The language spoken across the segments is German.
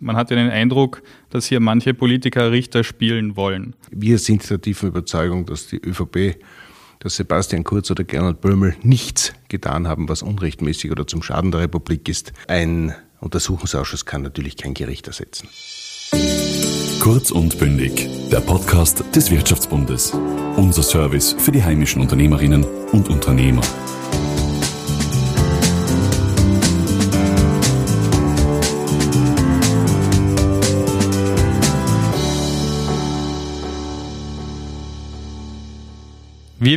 Man hat ja den Eindruck, dass hier manche Politiker Richter spielen wollen. Wir sind der tiefen Überzeugung, dass die ÖVP, dass Sebastian Kurz oder Gernot Böhmel nichts getan haben, was unrechtmäßig oder zum Schaden der Republik ist. Ein Untersuchungsausschuss kann natürlich kein Gericht ersetzen. Kurz und bündig, der Podcast des Wirtschaftsbundes. Unser Service für die heimischen Unternehmerinnen und Unternehmer.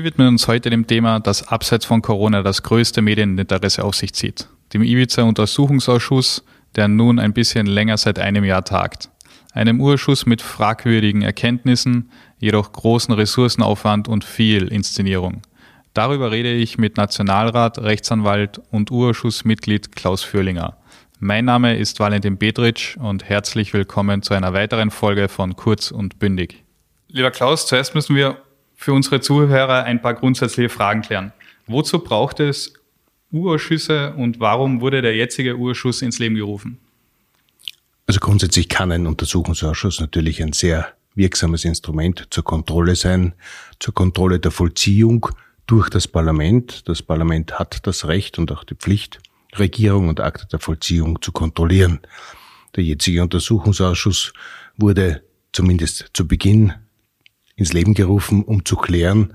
Wir widmen uns heute dem Thema, das abseits von Corona das größte Medieninteresse auf sich zieht. Dem Ibiza-Untersuchungsausschuss, der nun ein bisschen länger seit einem Jahr tagt. Einem Urschuss mit fragwürdigen Erkenntnissen, jedoch großen Ressourcenaufwand und viel Inszenierung. Darüber rede ich mit Nationalrat, Rechtsanwalt und Urschussmitglied Klaus Fürlinger. Mein Name ist Valentin Bedritsch und herzlich willkommen zu einer weiteren Folge von Kurz und Bündig. Lieber Klaus, zuerst müssen wir für unsere Zuhörer ein paar grundsätzliche Fragen klären. Wozu braucht es Urausschüsse und warum wurde der jetzige Urschuss ins Leben gerufen? Also grundsätzlich kann ein Untersuchungsausschuss natürlich ein sehr wirksames Instrument zur Kontrolle sein, zur Kontrolle der Vollziehung durch das Parlament. Das Parlament hat das Recht und auch die Pflicht, Regierung und Akte der Vollziehung zu kontrollieren. Der jetzige Untersuchungsausschuss wurde zumindest zu Beginn ins Leben gerufen, um zu klären,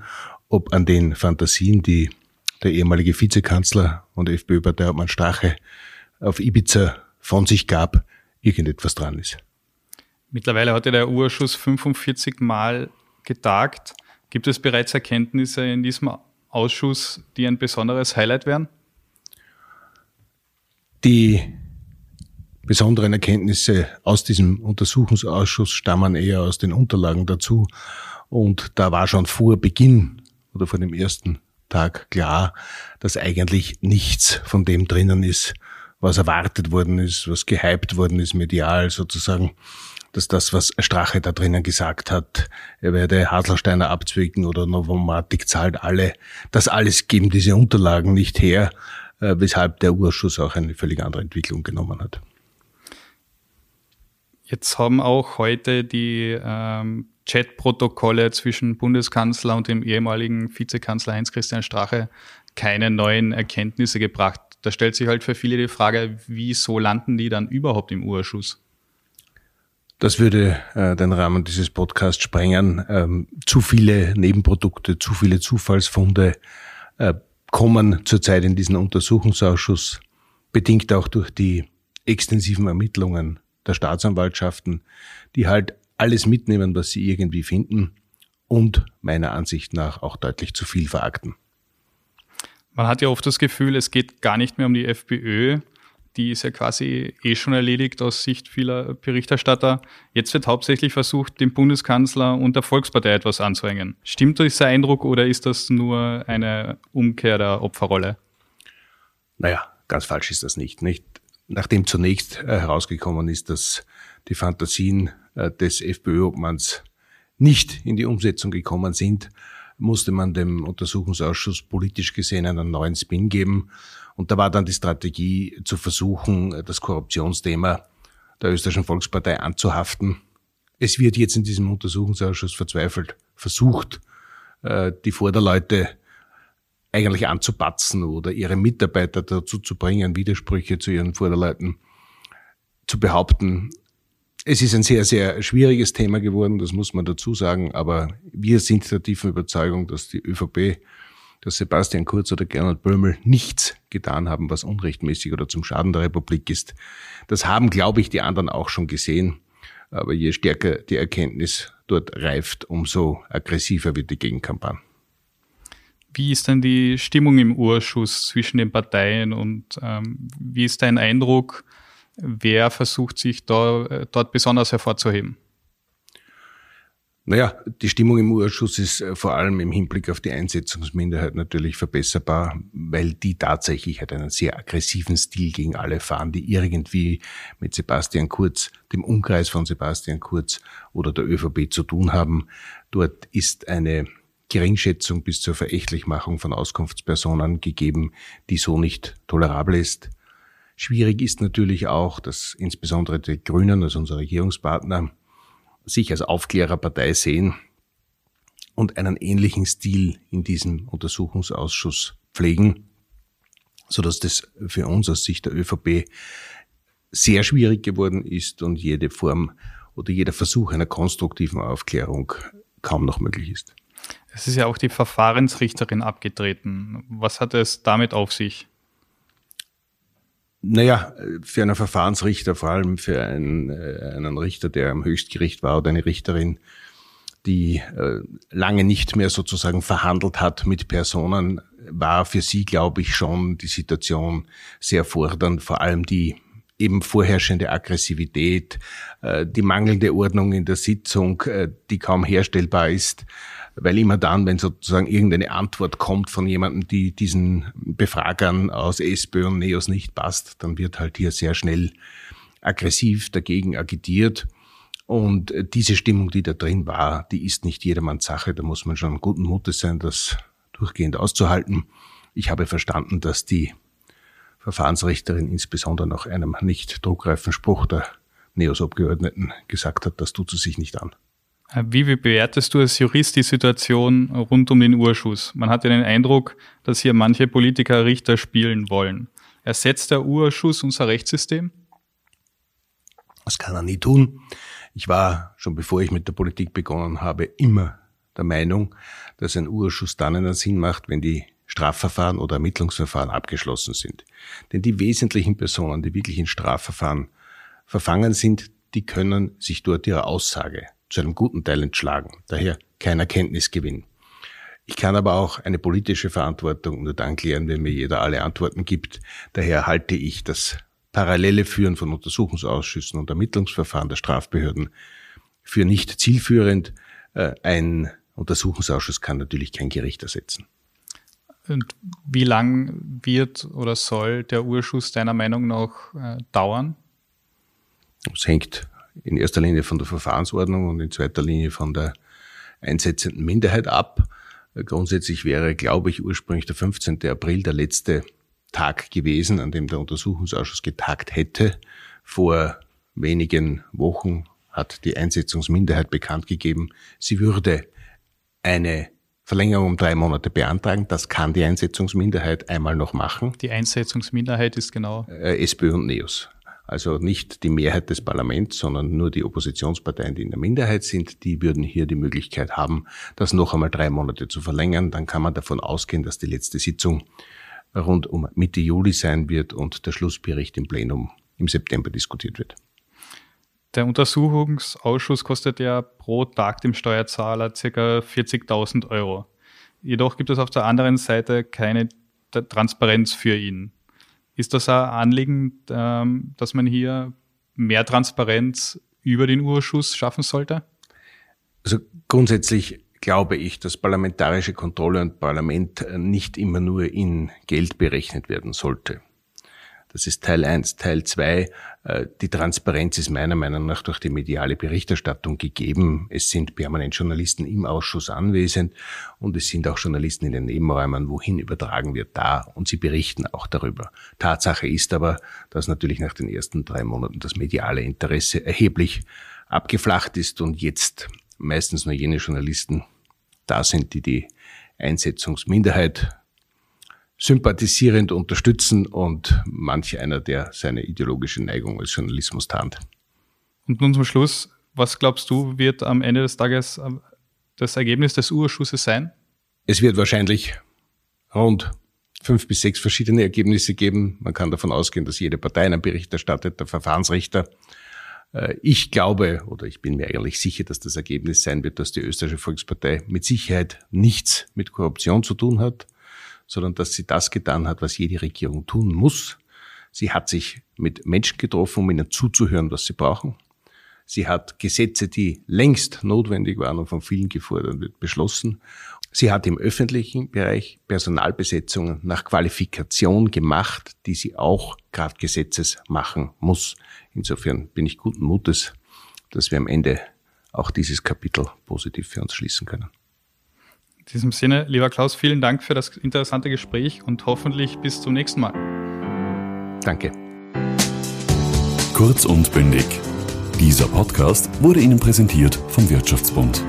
ob an den Fantasien, die der ehemalige Vizekanzler und FPÖ-Parteiobmann Strache auf Ibiza von sich gab, irgendetwas dran ist. Mittlerweile hatte der Urschuss 45 Mal getagt. Gibt es bereits Erkenntnisse in diesem Ausschuss, die ein besonderes Highlight wären? Die besonderen Erkenntnisse aus diesem Untersuchungsausschuss stammen eher aus den Unterlagen dazu. Und da war schon vor Beginn oder vor dem ersten Tag klar, dass eigentlich nichts von dem drinnen ist, was erwartet worden ist, was gehypt worden ist, medial sozusagen, dass das, was Strache da drinnen gesagt hat, er werde Haselsteiner abzwicken oder Novomatic zahlt alle, das alles geben diese Unterlagen nicht her, äh, weshalb der Urschuss auch eine völlig andere Entwicklung genommen hat. Jetzt haben auch heute die ähm, Chatprotokolle zwischen Bundeskanzler und dem ehemaligen Vizekanzler Heinz-Christian Strache keine neuen Erkenntnisse gebracht. Da stellt sich halt für viele die Frage, wieso landen die dann überhaupt im Urschuss? Das würde äh, den Rahmen dieses Podcasts sprengen. Ähm, zu viele Nebenprodukte, zu viele Zufallsfunde äh, kommen zurzeit in diesen Untersuchungsausschuss, bedingt auch durch die extensiven Ermittlungen der Staatsanwaltschaften, die halt alles mitnehmen, was sie irgendwie finden und meiner Ansicht nach auch deutlich zu viel verakten. Man hat ja oft das Gefühl, es geht gar nicht mehr um die FPÖ. Die ist ja quasi eh schon erledigt aus Sicht vieler Berichterstatter. Jetzt wird hauptsächlich versucht, dem Bundeskanzler und der Volkspartei etwas anzuhängen. Stimmt dieser Eindruck oder ist das nur eine Umkehr der Opferrolle? Naja, ganz falsch ist das nicht. nicht? Nachdem zunächst äh, herausgekommen ist, dass die Fantasien äh, des FPÖ-Obmanns nicht in die Umsetzung gekommen sind, musste man dem Untersuchungsausschuss politisch gesehen einen neuen Spin geben. Und da war dann die Strategie zu versuchen, das Korruptionsthema der österreichischen Volkspartei anzuhaften. Es wird jetzt in diesem Untersuchungsausschuss verzweifelt versucht, äh, die Vorderleute eigentlich anzupatzen oder ihre Mitarbeiter dazu zu bringen, Widersprüche zu ihren Vorderleuten zu behaupten. Es ist ein sehr, sehr schwieriges Thema geworden, das muss man dazu sagen, aber wir sind der tiefen Überzeugung, dass die ÖVP, dass Sebastian Kurz oder Gernot Böhmel nichts getan haben, was unrechtmäßig oder zum Schaden der Republik ist. Das haben, glaube ich, die anderen auch schon gesehen. Aber je stärker die Erkenntnis dort reift, umso aggressiver wird die Gegenkampagne. Wie ist denn die Stimmung im Urschuss zwischen den Parteien und ähm, wie ist dein Eindruck, wer versucht sich da, äh, dort besonders hervorzuheben? Naja, die Stimmung im Urschuss ist äh, vor allem im Hinblick auf die Einsetzungsminderheit natürlich verbesserbar, weil die tatsächlich halt einen sehr aggressiven Stil gegen alle fahren, die irgendwie mit Sebastian Kurz, dem Umkreis von Sebastian Kurz oder der ÖVP zu tun haben. Dort ist eine Geringschätzung bis zur Verächtlichmachung von Auskunftspersonen gegeben, die so nicht tolerabel ist. Schwierig ist natürlich auch, dass insbesondere die Grünen, also unser Regierungspartner, sich als Aufklärerpartei sehen und einen ähnlichen Stil in diesem Untersuchungsausschuss pflegen, so dass das für uns aus Sicht der ÖVP sehr schwierig geworden ist und jede Form oder jeder Versuch einer konstruktiven Aufklärung kaum noch möglich ist. Es ist ja auch die Verfahrensrichterin abgetreten. Was hat es damit auf sich? Naja, für einen Verfahrensrichter, vor allem für einen, äh, einen Richter, der am Höchstgericht war oder eine Richterin, die äh, lange nicht mehr sozusagen verhandelt hat mit Personen, war für sie, glaube ich, schon die Situation sehr fordernd, vor allem die eben vorherrschende Aggressivität, äh, die mangelnde Ordnung in der Sitzung, die kaum herstellbar ist weil immer dann, wenn sozusagen irgendeine Antwort kommt von jemandem, die diesen Befragern aus SPÖ und NEOS nicht passt, dann wird halt hier sehr schnell aggressiv dagegen agitiert. Und diese Stimmung, die da drin war, die ist nicht jedermanns Sache. Da muss man schon guten Mutes sein, das durchgehend auszuhalten. Ich habe verstanden, dass die Verfahrensrichterin insbesondere nach einem nicht druckreifen Spruch der NEOS-Abgeordneten gesagt hat, das tut sie sich nicht an. Wie bewertest du als Jurist die Situation rund um den Urschuss? Man hat ja den Eindruck, dass hier manche Politiker Richter spielen wollen. Ersetzt der Urschuss unser Rechtssystem? Das kann er nie tun. Ich war, schon bevor ich mit der Politik begonnen habe, immer der Meinung, dass ein Urschuss dann einen Sinn macht, wenn die Strafverfahren oder Ermittlungsverfahren abgeschlossen sind. Denn die wesentlichen Personen, die wirklich in Strafverfahren verfangen sind, die können sich dort ihrer Aussage zu einem guten Teil entschlagen. Daher kein Erkenntnisgewinn. Ich kann aber auch eine politische Verantwortung nur dann klären, wenn mir jeder alle Antworten gibt. Daher halte ich das parallele Führen von Untersuchungsausschüssen und Ermittlungsverfahren der Strafbehörden für nicht zielführend. Äh, ein Untersuchungsausschuss kann natürlich kein Gericht ersetzen. Und wie lang wird oder soll der Urschuss deiner Meinung nach äh, dauern? Es hängt in erster Linie von der Verfahrensordnung und in zweiter Linie von der einsetzenden Minderheit ab. Grundsätzlich wäre, glaube ich, ursprünglich der 15. April der letzte Tag gewesen, an dem der Untersuchungsausschuss getagt hätte. Vor wenigen Wochen hat die Einsetzungsminderheit bekannt gegeben, sie würde eine Verlängerung um drei Monate beantragen. Das kann die Einsetzungsminderheit einmal noch machen. Die Einsetzungsminderheit ist genau. Äh, SPÖ und NEOS. Also nicht die Mehrheit des Parlaments, sondern nur die Oppositionsparteien, die in der Minderheit sind, die würden hier die Möglichkeit haben, das noch einmal drei Monate zu verlängern. Dann kann man davon ausgehen, dass die letzte Sitzung rund um Mitte Juli sein wird und der Schlussbericht im Plenum im September diskutiert wird. Der Untersuchungsausschuss kostet ja pro Tag dem Steuerzahler ca. 40.000 Euro. Jedoch gibt es auf der anderen Seite keine Transparenz für ihn. Ist das ein Anliegen, ähm, dass man hier mehr Transparenz über den Urschuss schaffen sollte? Also grundsätzlich glaube ich, dass parlamentarische Kontrolle und Parlament nicht immer nur in Geld berechnet werden sollte. Das ist Teil eins. Teil zwei: äh, die Transparenz ist meiner Meinung nach durch die mediale Berichterstattung gegeben. Es sind permanent Journalisten im Ausschuss anwesend und es sind auch Journalisten in den Nebenräumen, wohin übertragen wird, da und sie berichten auch darüber. Tatsache ist aber, dass natürlich nach den ersten drei Monaten das mediale Interesse erheblich abgeflacht ist und jetzt meistens nur jene Journalisten da sind, die die Einsetzungsminderheit sympathisierend unterstützen und manch einer, der seine ideologische Neigung als Journalismus tarnt. Und nun zum Schluss, was glaubst du, wird am Ende des Tages äh, das Ergebnis des Urschusses sein? Es wird wahrscheinlich rund fünf bis sechs verschiedene Ergebnisse geben. Man kann davon ausgehen, dass jede Partei einen Bericht erstattet, der Verfahrensrichter. Äh, ich glaube oder ich bin mir eigentlich sicher, dass das Ergebnis sein wird, dass die österreichische Volkspartei mit Sicherheit nichts mit Korruption zu tun hat sondern dass sie das getan hat, was jede Regierung tun muss. Sie hat sich mit Menschen getroffen, um ihnen zuzuhören, was sie brauchen. Sie hat Gesetze, die längst notwendig waren und von vielen gefordert wird, beschlossen. Sie hat im öffentlichen Bereich Personalbesetzungen nach Qualifikation gemacht, die sie auch Kraftgesetzes machen muss. Insofern bin ich guten Mutes, dass wir am Ende auch dieses Kapitel positiv für uns schließen können diesem Sinne, lieber Klaus, vielen Dank für das interessante Gespräch und hoffentlich bis zum nächsten Mal. Danke. Kurz und bündig. Dieser Podcast wurde Ihnen präsentiert vom Wirtschaftsbund.